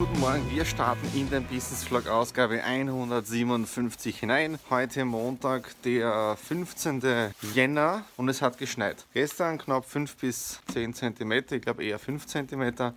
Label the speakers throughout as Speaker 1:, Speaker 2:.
Speaker 1: Guten Morgen, wir starten in den Business Vlog Ausgabe 157 hinein. Heute Montag, der 15. Jänner und es hat geschneit. Gestern knapp 5 bis 10 cm, ich glaube eher 5 cm.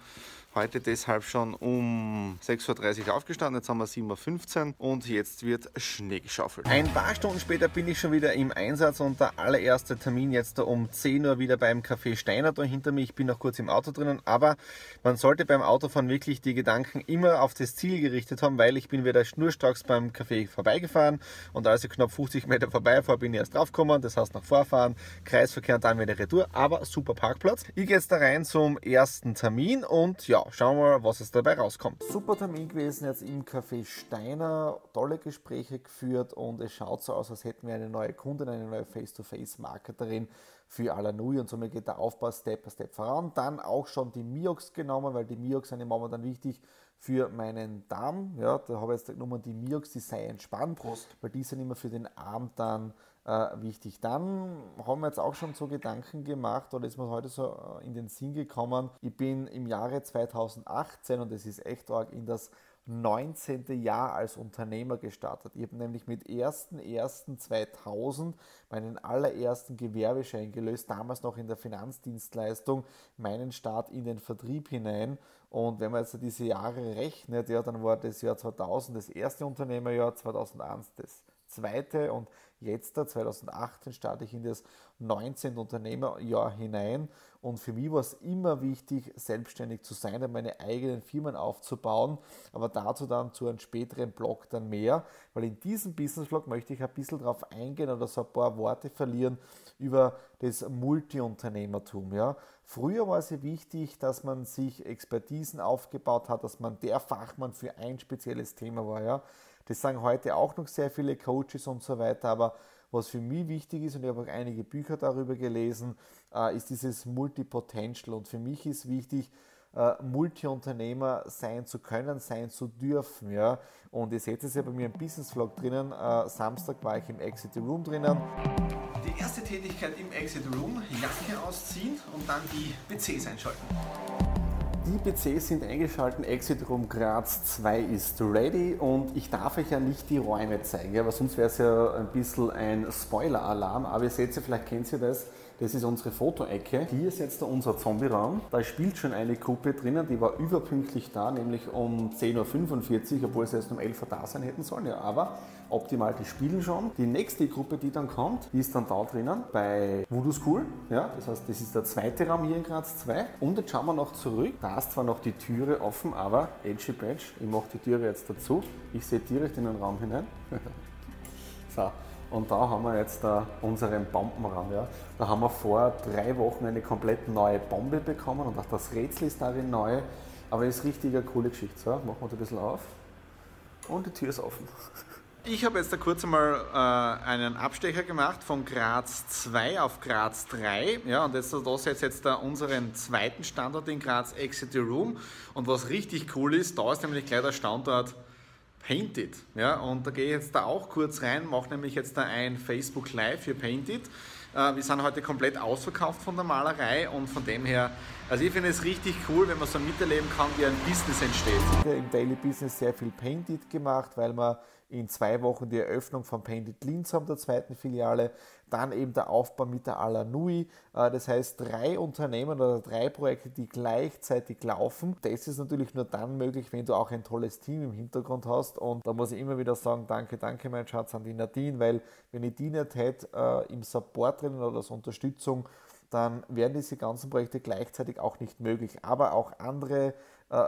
Speaker 1: Heute deshalb schon um 6.30 Uhr aufgestanden, jetzt haben wir 7.15 Uhr und jetzt wird Schnee geschaufelt. Ein paar Stunden später bin ich schon wieder im Einsatz und der allererste Termin jetzt um 10 Uhr wieder beim Café Steiner da hinter mir. Ich bin noch kurz im Auto drinnen, aber man sollte beim Autofahren wirklich die Gedanken immer auf das Ziel gerichtet haben, weil ich bin wieder schnurstracks beim Café vorbeigefahren und als ich knapp 50 Meter vorbei war, bin ich erst draufgekommen, das heißt nach Vorfahren, Kreisverkehr und dann wieder Retour, aber super Parkplatz. Ich gehe jetzt da rein zum ersten Termin und ja, schauen wir mal, was es dabei rauskommt. Super Termin gewesen jetzt im Café Steiner, tolle Gespräche geführt und es schaut so aus, als hätten wir eine neue Kundin, eine neue Face-to-Face-Marketerin für Alanui und somit geht der Aufbau Step by Step voran. Dann auch schon die Miox genommen, weil die Miox sind im Moment wichtig für meinen Darm. Ja, da habe ich jetzt genommen die Miox, die sei entspannt, Prost. weil die sind immer für den Arm dann äh, wichtig. Dann haben wir jetzt auch schon so Gedanken gemacht oder ist mir heute so äh, in den Sinn gekommen, ich bin im Jahre 2018 und es ist echt arg in das 19. Jahr als Unternehmer gestartet. Ich habe nämlich mit 1.1.2000 meinen allerersten Gewerbeschein gelöst, damals noch in der Finanzdienstleistung, meinen Start in den Vertrieb hinein. Und wenn man jetzt diese Jahre rechnet, ja, dann war das Jahr 2000 das erste Unternehmerjahr, 2001 das zweite und jetzt, 2018, starte ich in das 19. Unternehmerjahr hinein und für mich war es immer wichtig, selbstständig zu sein und meine eigenen Firmen aufzubauen, aber dazu dann zu einem späteren Blog dann mehr, weil in diesem Business-Blog möchte ich ein bisschen darauf eingehen oder so ein paar Worte verlieren über das Multi-Unternehmertum. Ja. Früher war es wichtig, dass man sich Expertisen aufgebaut hat, dass man der Fachmann für ein spezielles Thema war. Ja. Das sagen heute auch noch sehr viele Coaches und so weiter, aber was für mich wichtig ist, und ich habe auch einige Bücher darüber gelesen, äh, ist dieses Multipotential. Und für mich ist wichtig, äh, Multi-Unternehmer sein zu können, sein zu dürfen. Ja? Und ihr seht es ja bei mir im Business-Vlog drinnen. Äh, Samstag war ich im Exit Room drinnen. Die erste Tätigkeit im Exit Room, Jacke ausziehen und dann die PCs einschalten. Die PCs sind eingeschaltet, Exit Room Graz 2 ist ready und ich darf euch ja nicht die Räume zeigen, weil sonst wäre es ja ein bisschen ein Spoiler-Alarm, aber ihr seht ja, vielleicht kennt ihr das, das ist unsere Fotoecke. Hier ist jetzt unser Zombie-Raum. Da spielt schon eine Gruppe drinnen, die war überpünktlich da, nämlich um 10.45 Uhr, obwohl sie erst um 11 Uhr da sein hätten sollen. Ja, aber optimal, die spielen schon. Die nächste Gruppe, die dann kommt, die ist dann da drinnen bei Voodoo School. Ja, das heißt, das ist der zweite Raum hier in Graz 2. Und jetzt schauen wir noch zurück. Da ist zwar noch die Türe offen, aber Edgy Badge, ich mache die Türe jetzt dazu. Ich sehe direkt in den Raum hinein. so, und da haben wir jetzt uh, unseren Bombenraum. Ja. Da haben wir vor drei Wochen eine komplett neue Bombe bekommen und auch das Rätsel ist darin neu. Aber es ist richtig eine coole Geschichte. So, machen wir da ein bisschen auf. Und die Tür ist offen. Ich habe jetzt da kurz einmal äh, einen Abstecher gemacht von Graz 2 auf Graz 3. Ja, und jetzt, da seht ihr jetzt da unseren zweiten Standort in Graz, Exit Room. Und was richtig cool ist, da ist nämlich gleich der Standort Painted. Ja, und da gehe ich jetzt da auch kurz rein, mache nämlich jetzt da ein Facebook Live für Painted. Äh, wir sind heute komplett ausverkauft von der Malerei und von dem her, also ich finde es richtig cool, wenn man so miterleben kann, wie ein Business entsteht.
Speaker 2: Im Daily Business sehr viel Painted gemacht, weil man in zwei Wochen die Eröffnung von Painted Linz haben, der zweiten Filiale, dann eben der Aufbau mit der Alanui. Äh, das heißt, drei Unternehmen oder drei Projekte, die gleichzeitig laufen. Das ist natürlich nur dann möglich, wenn du auch ein tolles Team im Hintergrund hast. Und da muss ich immer wieder sagen, danke, danke mein Schatz an die Nadine, weil wenn ich die nicht hätte äh, im Support drinnen oder als Unterstützung,
Speaker 1: dann wären diese ganzen Projekte gleichzeitig auch nicht möglich. Aber auch andere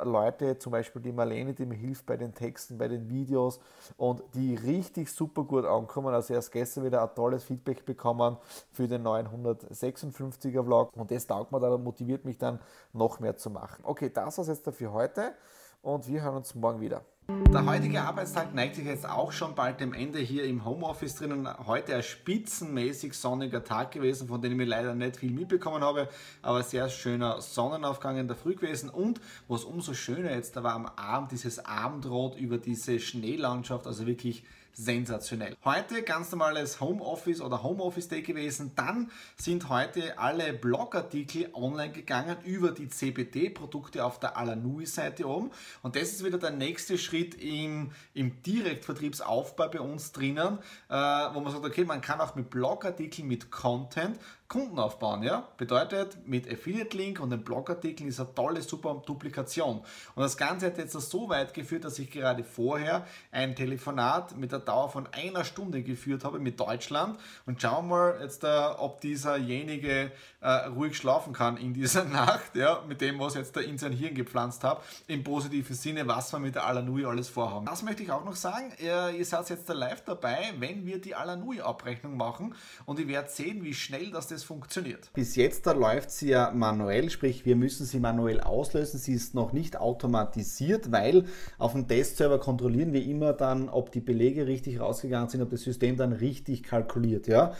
Speaker 1: Leute, zum Beispiel die Marlene, die mir hilft bei den Texten, bei den Videos und die richtig super gut ankommen. Also erst gestern wieder ein tolles Feedback bekommen für den neuen 156er Vlog und das taugt mir dann und motiviert mich dann noch mehr zu machen. Okay, das war's jetzt für heute und wir hören uns morgen wieder.
Speaker 2: Der heutige Arbeitstag neigt sich jetzt auch schon bald dem Ende hier im Homeoffice drinnen. Heute ein spitzenmäßig sonniger Tag gewesen, von dem ich leider nicht viel mitbekommen habe, aber sehr schöner Sonnenaufgang in der Früh gewesen und was umso schöner jetzt, da war am Abend dieses Abendrot über diese Schneelandschaft, also wirklich sensationell. Heute ganz normales Homeoffice oder Homeoffice Day gewesen. Dann sind heute alle Blogartikel online gegangen über die CBD-Produkte auf der Alanui-Seite oben. Und das ist wieder der nächste Schritt im, im Direktvertriebsaufbau bei uns drinnen, äh, wo man sagt, okay, man kann auch mit Blogartikeln, mit Content Kunden aufbauen. Ja? Bedeutet, mit Affiliate-Link und den Blogartikeln ist eine tolle, super Duplikation. Und das Ganze hat jetzt so weit geführt, dass ich gerade vorher ein Telefonat mit der Dauer von einer Stunde geführt habe mit Deutschland. Und schauen wir mal jetzt, äh, ob dieserjenige äh, ruhig schlafen kann in dieser Nacht, ja? mit dem, was jetzt da in sein Hirn gepflanzt habe, im positiven Sinne, was wir mit der Alanui alles vorhaben. Das möchte ich auch noch sagen. Ihr, ihr seid jetzt da live dabei, wenn wir die Alanui-Abrechnung machen. Und ihr werdet sehen, wie schnell das das funktioniert.
Speaker 1: Bis jetzt da läuft sie ja manuell, sprich wir müssen sie manuell auslösen. Sie ist noch nicht automatisiert, weil auf dem Testserver kontrollieren wir immer dann, ob die Belege richtig rausgegangen sind, ob das System dann richtig kalkuliert. Ja?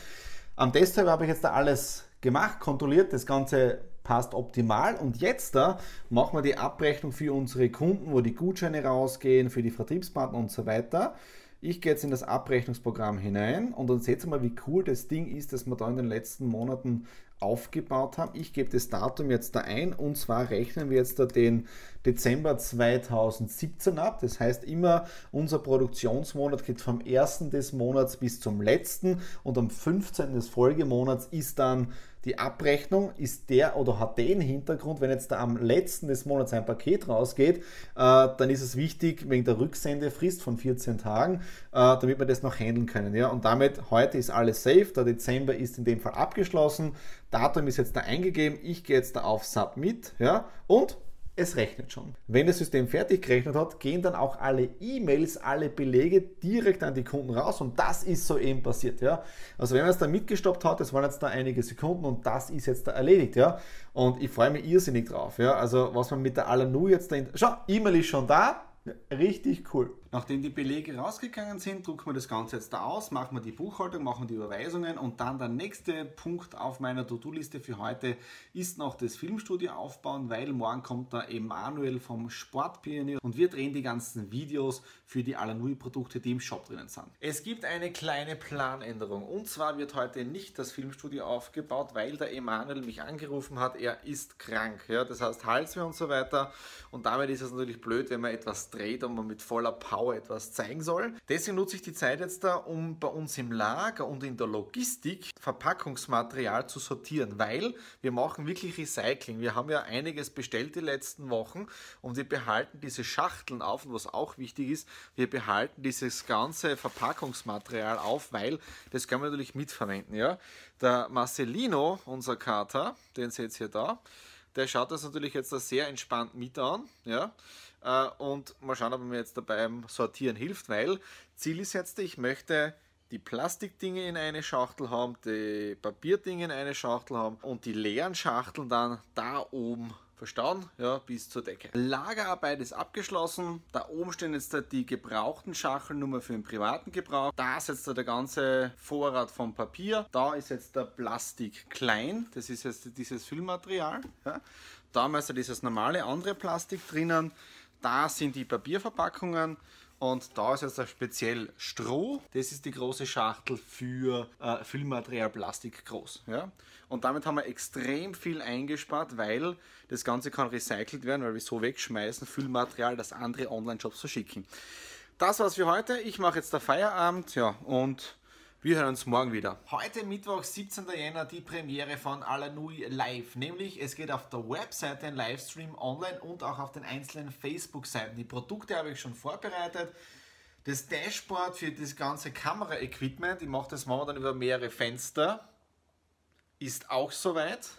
Speaker 1: Am Testserver habe ich jetzt da alles gemacht, kontrolliert, das Ganze passt optimal. Und jetzt da machen wir die Abrechnung für unsere Kunden, wo die Gutscheine rausgehen, für die Vertriebspartner und so weiter. Ich gehe jetzt in das Abrechnungsprogramm hinein und dann seht ihr mal, wie cool das Ding ist, das wir da in den letzten Monaten aufgebaut haben. Ich gebe das Datum jetzt da ein und zwar rechnen wir jetzt da den Dezember 2017 ab. Das heißt immer, unser Produktionsmonat geht vom ersten des Monats bis zum letzten und am 15. des Folgemonats ist dann die Abrechnung ist der oder hat den Hintergrund, wenn jetzt da am letzten des Monats ein Paket rausgeht, äh, dann ist es wichtig wegen der Rücksendefrist von 14 Tagen, äh, damit wir das noch handeln können. Ja? Und damit heute ist alles safe, der Dezember ist in dem Fall abgeschlossen, Datum ist jetzt da eingegeben, ich gehe jetzt da auf Submit ja? und es rechnet schon. Wenn das System fertig gerechnet hat, gehen dann auch alle E-Mails, alle Belege direkt an die Kunden raus und das ist so eben passiert. Ja? Also wenn man es da mitgestoppt hat, das waren jetzt da einige Sekunden und das ist jetzt da erledigt. Ja? Und ich freue mich irrsinnig drauf. Ja? Also was man mit der Alanu jetzt da... Schau, E-Mail ist schon da, Richtig cool.
Speaker 2: Nachdem die Belege rausgegangen sind, drucken wir das Ganze jetzt da aus, machen wir die Buchhaltung, machen die Überweisungen und dann der nächste Punkt auf meiner To-Do-Liste für heute ist noch das Filmstudio aufbauen, weil morgen kommt der Emanuel vom Sportpionier und wir drehen die ganzen Videos für die Alanui-Produkte, die im Shop drinnen sind. Es gibt eine kleine Planänderung und zwar wird heute nicht das Filmstudio aufgebaut, weil der Emanuel mich angerufen hat, er ist krank. Ja? Das heißt Halsweh und so weiter und damit ist es natürlich blöd, wenn man etwas dreht und man mit voller Power etwas zeigen soll. Deswegen nutze ich die Zeit jetzt da, um bei uns im Lager und in der Logistik Verpackungsmaterial zu sortieren, weil wir machen wirklich Recycling. Wir haben ja einiges bestellt die letzten Wochen und wir behalten diese Schachteln auf und was auch wichtig ist, wir behalten dieses ganze Verpackungsmaterial auf, weil das können wir natürlich mitverwenden. Ja? Der Marcelino, unser Kater, den seht ihr da, der schaut das natürlich jetzt sehr entspannt mit an. Ja? Äh, und mal schauen, ob mir jetzt beim Sortieren hilft, weil Ziel ist jetzt, ich möchte die Plastikdinge in eine Schachtel haben, die Papierdinge in eine Schachtel haben und die leeren Schachteln dann da oben verstauen, ja, bis zur Decke. Lagerarbeit ist abgeschlossen. Da oben stehen jetzt die gebrauchten Schachteln nur für den privaten Gebrauch. Da ist jetzt der ganze Vorrat vom Papier. Da ist jetzt der Plastik klein. Das ist jetzt dieses Füllmaterial. Ja. Da haben wir also dieses normale andere Plastik drinnen. Da sind die Papierverpackungen und da ist jetzt speziell Stroh. Das ist die große Schachtel für äh, Füllmaterial Plastik groß. Ja? Und damit haben wir extrem viel eingespart, weil das Ganze kann recycelt werden, weil wir so wegschmeißen, Füllmaterial, das andere Online-Shops verschicken. Das war's für heute. Ich mache jetzt der Feierabend ja, und wir hören uns morgen wieder. Heute Mittwoch, 17. Jänner, die Premiere von Alanui Live. Nämlich, es geht auf der Webseite ein Livestream online und auch auf den einzelnen Facebook-Seiten. Die Produkte habe ich schon vorbereitet. Das Dashboard für das ganze Kamera-Equipment, ich mache das momentan über mehrere Fenster, ist auch soweit.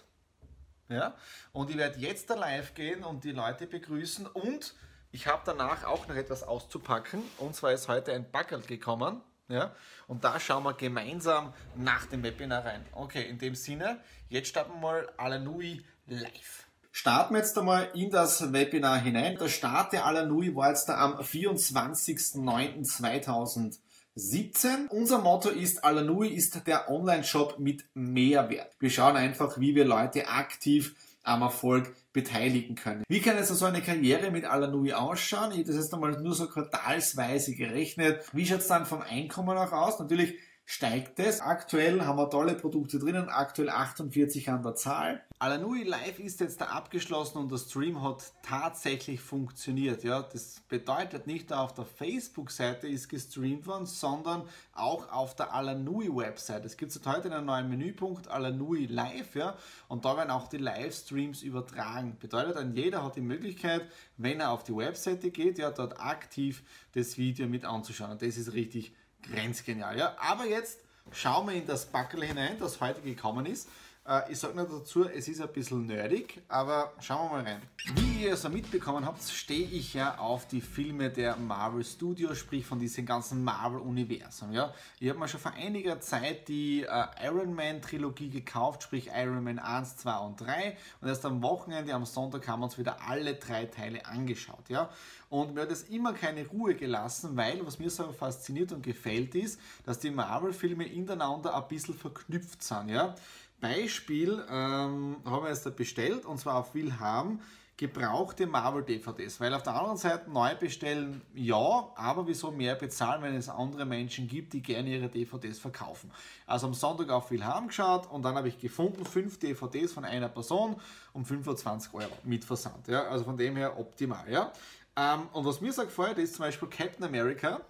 Speaker 1: Ja? Und ich werde jetzt da live gehen und die Leute begrüßen und ich habe danach auch noch etwas auszupacken. Und zwar ist heute ein Backel gekommen. Ja? Und da schauen wir gemeinsam nach dem Webinar rein. Okay, in dem Sinne, jetzt starten wir mal Alanui live. Starten wir jetzt einmal in das Webinar hinein. Der Start der Alanui war jetzt da am 24.09.2017. Unser Motto ist, Alanui ist der Online-Shop mit Mehrwert. Wir schauen einfach, wie wir Leute aktiv am Erfolg beteiligen können. Wie kann jetzt so eine Karriere mit Alanui ausschauen? Das jetzt einmal nur so quartalsweise gerechnet. Wie schaut es dann vom Einkommen auch aus? Natürlich steigt es. Aktuell haben wir tolle Produkte drinnen, aktuell 48 an der Zahl. Alanui Live ist jetzt da abgeschlossen und der Stream hat tatsächlich funktioniert. Ja, das bedeutet nicht nur auf der Facebook-Seite ist gestreamt worden, sondern auch auf der Alanui Website. Es gibt seit heute einen neuen Menüpunkt Alanui Live, ja, und da werden auch die Livestreams übertragen. Bedeutet, ein jeder hat die Möglichkeit, wenn er auf die Webseite geht, ja, dort aktiv das Video mit anzuschauen. Und das ist richtig grenzgenial. Ja? Aber jetzt schauen wir in das Backel hinein, das heute gekommen ist. Äh, ich sage nur dazu, es ist ein bisschen nerdig, aber schauen wir mal rein. Wie ihr so mitbekommen habt, stehe ich ja auf die Filme der Marvel Studios, sprich von diesem ganzen Marvel-Universum. Ja? Ich habe mir schon vor einiger Zeit die äh, Iron Man Trilogie gekauft, sprich Iron Man 1, 2 und 3 und erst am Wochenende, am Sonntag haben wir uns wieder alle drei Teile angeschaut. Ja? Und mir hat es immer keine Ruhe gelassen, weil was mir so fasziniert und gefällt ist, dass die Marvel-Filme ineinander ein bisschen verknüpft sind. Ja? Beispiel ähm, haben wir jetzt bestellt und zwar auf Wilhelm gebrauchte Marvel-DVDs, weil auf der anderen Seite neu bestellen, ja, aber wieso mehr bezahlen, wenn es andere Menschen gibt, die gerne ihre DVDs verkaufen. Also am Sonntag auf Wilhelm geschaut und dann habe ich gefunden, fünf DVDs von einer Person um 25 Euro mit Versand. Ja? Also von dem her optimal. Ja? Ähm, und was mir so gefällt, ist zum Beispiel Captain America.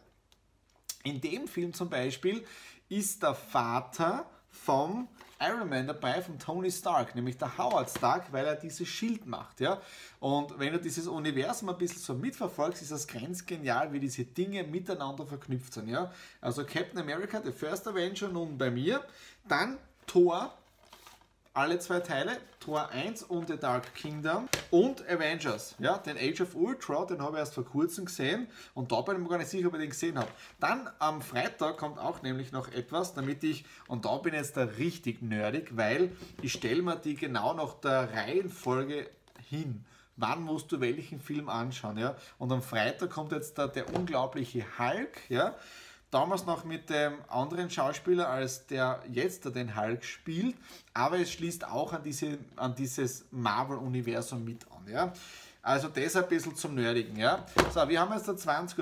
Speaker 1: In dem Film zum Beispiel ist der Vater vom Iron Man dabei, von Tony Stark, nämlich der Howard Stark, weil er dieses Schild macht. Ja? Und wenn du dieses Universum ein bisschen so mitverfolgst, ist das grenzgenial, wie diese Dinge miteinander verknüpft sind. Ja? Also Captain America, The First Avenger nun bei mir, dann Thor, alle zwei Teile, Tor 1 und The Dark Kingdom und Avengers, ja, den Age of Ultra, den habe ich erst vor kurzem gesehen und da bin ich mir gar nicht sicher, ob ich den gesehen habe. Dann am Freitag kommt auch nämlich noch etwas, damit ich, und da bin ich jetzt da richtig nerdig, weil ich stelle mir die genau nach der Reihenfolge hin wann musst du welchen Film anschauen, ja. Und am Freitag kommt jetzt da der unglaubliche Hulk, ja. Damals noch mit dem anderen Schauspieler, als der jetzt den Hulk spielt, aber es schließt auch an, diese, an dieses Marvel-Universum mit an. Ja? Also das ein bisschen zum Nerdigen. Ja? So, wir haben jetzt da 20.25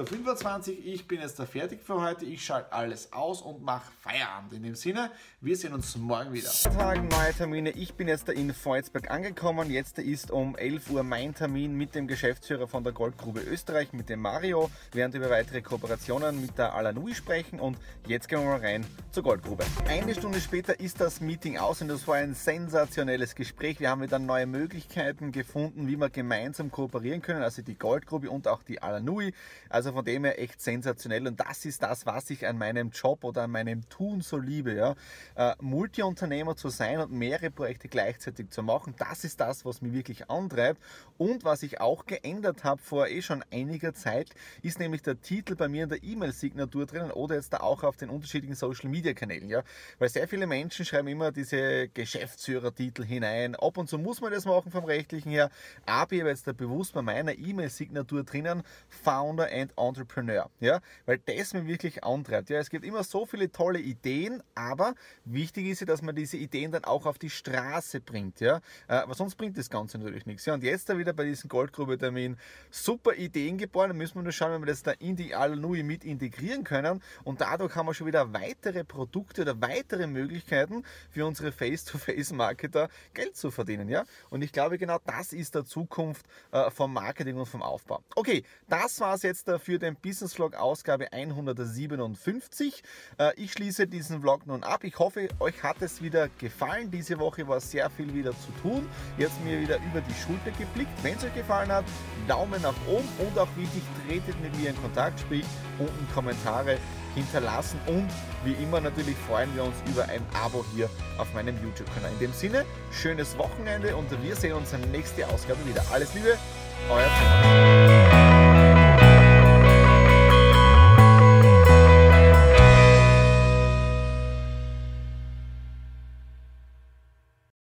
Speaker 1: Uhr. Ich bin jetzt da fertig für heute. Ich schalte alles aus und mache Feierabend. In dem Sinne, wir sehen uns morgen wieder.
Speaker 2: Tag, neue Termine. Ich bin jetzt da in Volzberg angekommen. Jetzt ist um 11 Uhr mein Termin mit dem Geschäftsführer von der Goldgrube Österreich, mit dem Mario. Wir werden über weitere Kooperationen mit der Alanui sprechen und jetzt gehen wir mal rein zur Goldgrube. Eine Stunde später ist das Meeting aus und das war ein sensationelles Gespräch. Wir haben wieder neue Möglichkeiten gefunden, wie wir gemeinsam kooperieren können, also die Goldgrube und auch die Alanui. Also von dem her echt sensationell und das ist das, was ich an meinem Job oder an meinem Tun so liebe. Ja? Äh, Multiunternehmer zu sein und mehrere Projekte gleichzeitig zu machen, das ist das, was mich wirklich antreibt und was ich auch geändert habe vor eh schon einiger Zeit, ist nämlich der Titel bei mir in der E-Mail-Signatur drinnen oder jetzt da auch auf den unterschiedlichen Social-Media-Kanälen. Ja? Weil sehr viele Menschen schreiben immer diese Geschäftsführertitel hinein. Ab und zu muss man das machen vom rechtlichen her, aber ich habe jetzt der bewusst bei meiner E-Mail-Signatur drinnen Founder and Entrepreneur. Ja, weil das mir wirklich antreibt. Ja, es gibt immer so viele tolle Ideen, aber wichtig ist ja, dass man diese Ideen dann auch auf die Straße bringt. Ja, äh, aber sonst bringt das Ganze natürlich nichts. Ja, und jetzt da wieder bei diesem Goldgrube-Termin super Ideen geboren. Da müssen wir nur schauen, wenn wir das da in die Alnui mit integrieren können. Und dadurch haben wir schon wieder weitere Produkte oder weitere Möglichkeiten für unsere Face-to-Face-Marketer Geld zu verdienen. Ja, und ich glaube, genau das ist der Zukunft vom Marketing und vom Aufbau. Okay, das war es jetzt äh, für den Business Vlog Ausgabe 157. Äh, ich schließe diesen Vlog nun ab. Ich hoffe, euch hat es wieder gefallen. Diese Woche war sehr viel wieder zu tun. Jetzt mir wieder über die Schulter geblickt. Wenn es euch gefallen hat, Daumen nach oben und auch wichtig, tretet mit mir in Kontakt, sprich unten Kommentare
Speaker 1: hinterlassen und wie immer natürlich freuen wir uns über ein Abo hier auf meinem YouTube-Kanal. In dem Sinne, schönes Wochenende und wir sehen uns in der nächsten Ausgabe wieder. Alles Liebe, euer Thomas.